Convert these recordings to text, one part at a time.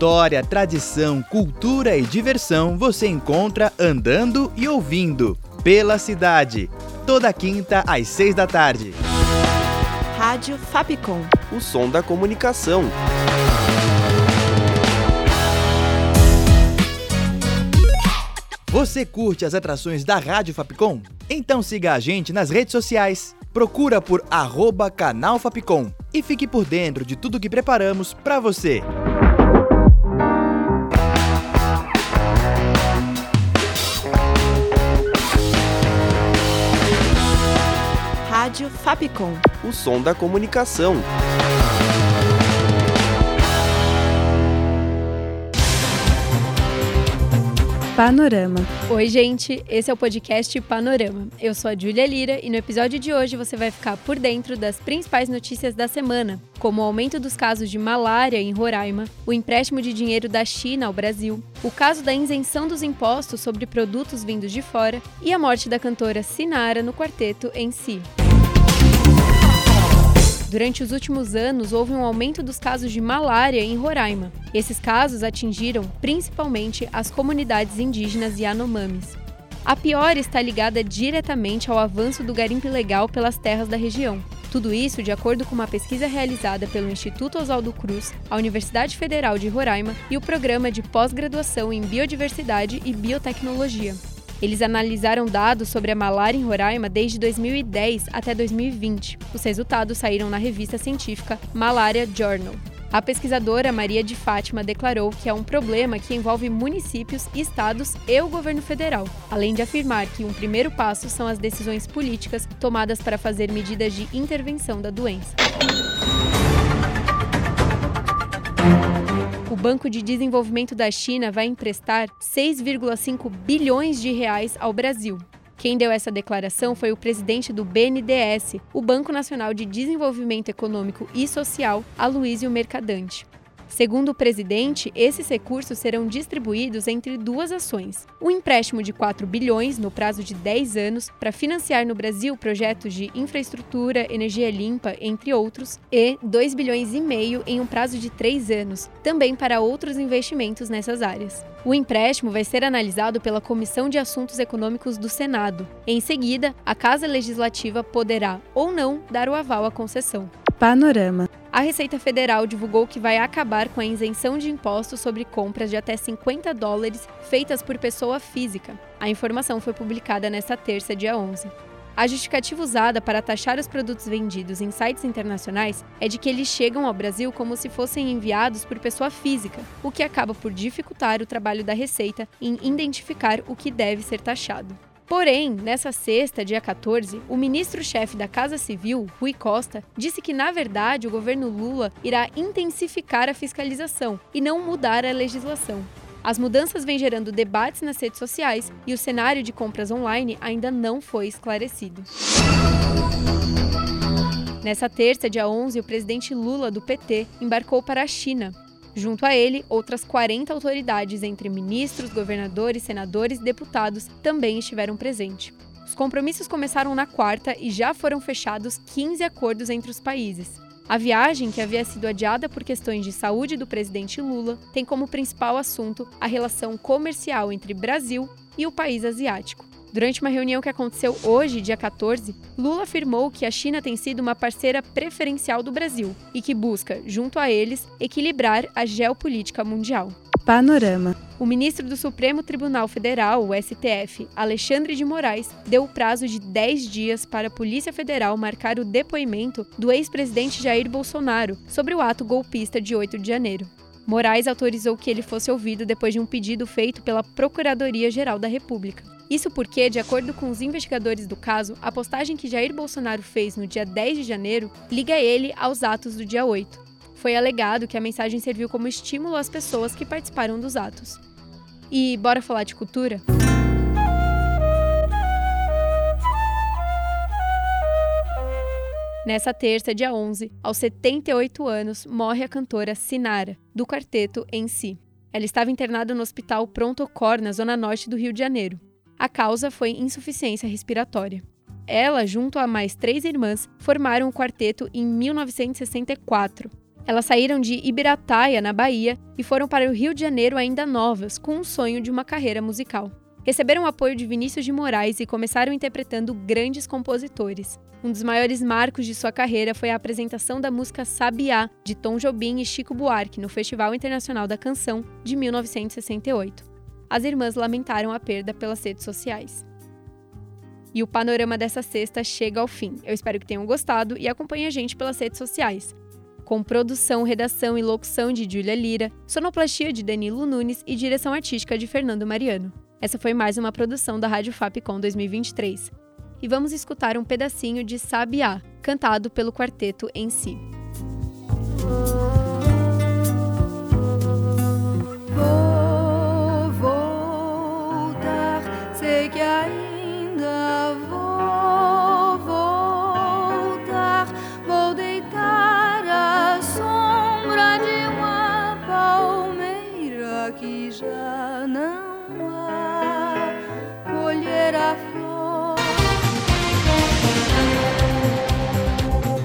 História, tradição, cultura e diversão você encontra andando e ouvindo pela cidade. Toda quinta às seis da tarde. Rádio Fapcom. O som da comunicação. Você curte as atrações da Rádio Fapcom? Então siga a gente nas redes sociais. Procura por arroba canal Fapcom e fique por dentro de tudo que preparamos para você. Fapcom. O som da comunicação. Panorama. Oi, gente, esse é o podcast Panorama. Eu sou a Júlia Lira e no episódio de hoje você vai ficar por dentro das principais notícias da semana, como o aumento dos casos de malária em Roraima, o empréstimo de dinheiro da China ao Brasil, o caso da isenção dos impostos sobre produtos vindos de fora e a morte da cantora Sinara no quarteto em si. Durante os últimos anos, houve um aumento dos casos de malária em Roraima. Esses casos atingiram principalmente as comunidades indígenas Yanomamis. A pior está ligada diretamente ao avanço do garimpo ilegal pelas terras da região. Tudo isso de acordo com uma pesquisa realizada pelo Instituto Oswaldo Cruz, a Universidade Federal de Roraima e o Programa de Pós-Graduação em Biodiversidade e Biotecnologia. Eles analisaram dados sobre a malária em Roraima desde 2010 até 2020. Os resultados saíram na revista científica Malaria Journal. A pesquisadora Maria de Fátima declarou que é um problema que envolve municípios, estados e o governo federal, além de afirmar que um primeiro passo são as decisões políticas tomadas para fazer medidas de intervenção da doença. O Banco de Desenvolvimento da China vai emprestar 6,5 bilhões de reais ao Brasil. Quem deu essa declaração foi o presidente do BNDES, o Banco Nacional de Desenvolvimento Econômico e Social, Aloysio Mercadante. Segundo o presidente, esses recursos serão distribuídos entre duas ações: um empréstimo de 4 bilhões no prazo de 10 anos para financiar no Brasil projetos de infraestrutura, energia limpa, entre outros, e 2 bilhões e meio em um prazo de 3 anos, também para outros investimentos nessas áreas. O empréstimo vai ser analisado pela Comissão de Assuntos Econômicos do Senado. Em seguida, a Casa Legislativa poderá ou não dar o aval à concessão. Panorama. A Receita Federal divulgou que vai acabar com a isenção de impostos sobre compras de até 50 dólares feitas por pessoa física. A informação foi publicada nesta terça, dia 11. A justificativa usada para taxar os produtos vendidos em sites internacionais é de que eles chegam ao Brasil como se fossem enviados por pessoa física, o que acaba por dificultar o trabalho da Receita em identificar o que deve ser taxado. Porém, nessa sexta, dia 14, o ministro-chefe da Casa Civil, Rui Costa, disse que, na verdade, o governo Lula irá intensificar a fiscalização e não mudar a legislação. As mudanças vêm gerando debates nas redes sociais e o cenário de compras online ainda não foi esclarecido. Nessa terça, dia 11, o presidente Lula, do PT, embarcou para a China. Junto a ele, outras 40 autoridades, entre ministros, governadores, senadores e deputados, também estiveram presentes. Os compromissos começaram na quarta e já foram fechados 15 acordos entre os países. A viagem, que havia sido adiada por questões de saúde do presidente Lula, tem como principal assunto a relação comercial entre Brasil e o país asiático. Durante uma reunião que aconteceu hoje, dia 14, Lula afirmou que a China tem sido uma parceira preferencial do Brasil e que busca, junto a eles, equilibrar a geopolítica mundial. Panorama. O ministro do Supremo Tribunal Federal, o STF, Alexandre de Moraes, deu o prazo de 10 dias para a Polícia Federal marcar o depoimento do ex-presidente Jair Bolsonaro sobre o ato golpista de 8 de janeiro. Moraes autorizou que ele fosse ouvido depois de um pedido feito pela Procuradoria-Geral da República. Isso porque, de acordo com os investigadores do caso, a postagem que Jair Bolsonaro fez no dia 10 de janeiro liga ele aos atos do dia 8. Foi alegado que a mensagem serviu como estímulo às pessoas que participaram dos atos. E bora falar de cultura? Nessa terça, dia 11, aos 78 anos, morre a cantora Sinara, do quarteto em si. Ela estava internada no hospital Pronto Cor, na zona norte do Rio de Janeiro. A causa foi insuficiência respiratória. Ela, junto a mais três irmãs, formaram o quarteto em 1964. Elas saíram de Ibirataia, na Bahia, e foram para o Rio de Janeiro ainda novas, com o sonho de uma carreira musical. Receberam o apoio de Vinícius de Moraes e começaram interpretando grandes compositores. Um dos maiores marcos de sua carreira foi a apresentação da música Sabiá, de Tom Jobim e Chico Buarque, no Festival Internacional da Canção de 1968. As irmãs lamentaram a perda pelas redes sociais. E o panorama dessa sexta chega ao fim. Eu espero que tenham gostado e acompanhem a gente pelas redes sociais. Com produção, redação e locução de Júlia Lira, sonoplastia de Danilo Nunes e direção artística de Fernando Mariano. Essa foi mais uma produção da Rádio Fapcom 2023. E vamos escutar um pedacinho de Sabiá, cantado pelo quarteto em si.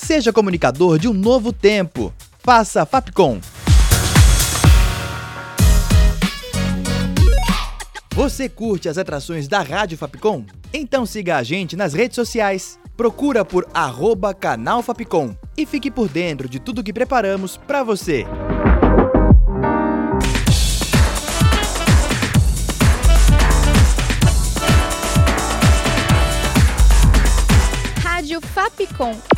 Seja comunicador de um novo tempo. Faça Fapcom. Você curte as atrações da Rádio Fapcom? Então siga a gente nas redes sociais. Procura por arroba canal Fapcom e fique por dentro de tudo que preparamos para você. Rádio Fapcom.